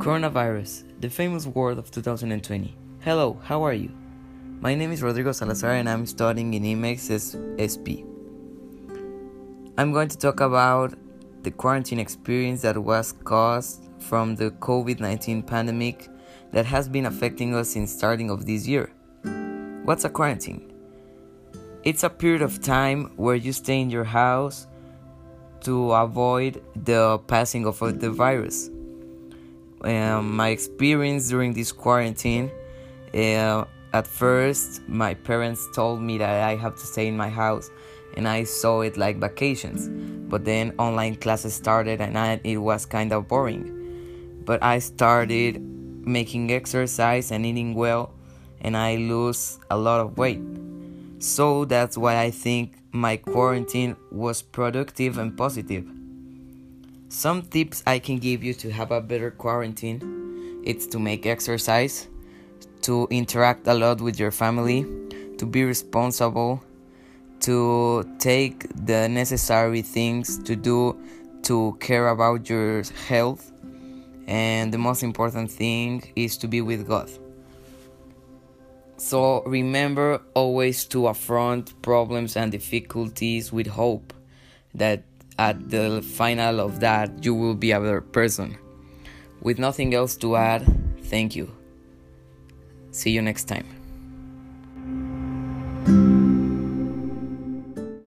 Coronavirus, the famous word of 2020. Hello, how are you? My name is Rodrigo Salazar and I'm studying in IMEX SP. I'm going to talk about the quarantine experience that was caused from the COVID 19 pandemic that has been affecting us since starting of this year. What's a quarantine? It's a period of time where you stay in your house to avoid the passing of the virus um, my experience during this quarantine. Uh, at first, my parents told me that I have to stay in my house, and I saw it like vacations. But then online classes started, and I, it was kind of boring. But I started making exercise and eating well, and I lose a lot of weight. So that's why I think my quarantine was productive and positive. Some tips I can give you to have a better quarantine it's to make exercise, to interact a lot with your family, to be responsible, to take the necessary things to do to care about your health, and the most important thing is to be with God. So remember always to affront problems and difficulties with hope that at the final of that, you will be a better person. With nothing else to add, thank you. See you next time.